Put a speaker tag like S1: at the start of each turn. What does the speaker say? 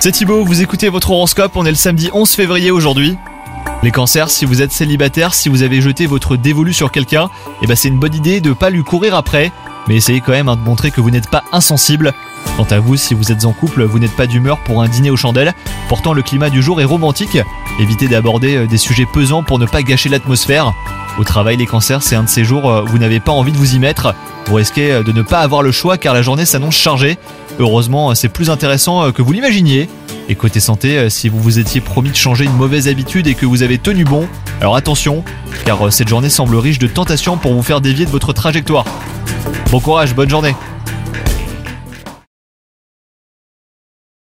S1: C'est Thibaut, vous écoutez votre horoscope, on est le samedi 11 février aujourd'hui. Les cancers, si vous êtes célibataire, si vous avez jeté votre dévolu sur quelqu'un, eh ben c'est une bonne idée de pas lui courir après, mais essayez quand même hein, de montrer que vous n'êtes pas insensible. Quant à vous, si vous êtes en couple, vous n'êtes pas d'humeur pour un dîner aux chandelles. Pourtant, le climat du jour est romantique. Évitez d'aborder euh, des sujets pesants pour ne pas gâcher l'atmosphère. Au travail, les cancers, c'est un de ces jours où vous n'avez pas envie de vous y mettre. Vous risquez euh, de ne pas avoir le choix car la journée s'annonce chargée. Heureusement, euh, c'est plus intéressant que vous l'imaginiez. Et côté santé, si vous vous étiez promis de changer une mauvaise habitude et que vous avez tenu bon, alors attention, car cette journée semble riche de tentations pour vous faire dévier de votre trajectoire. Bon courage, bonne journée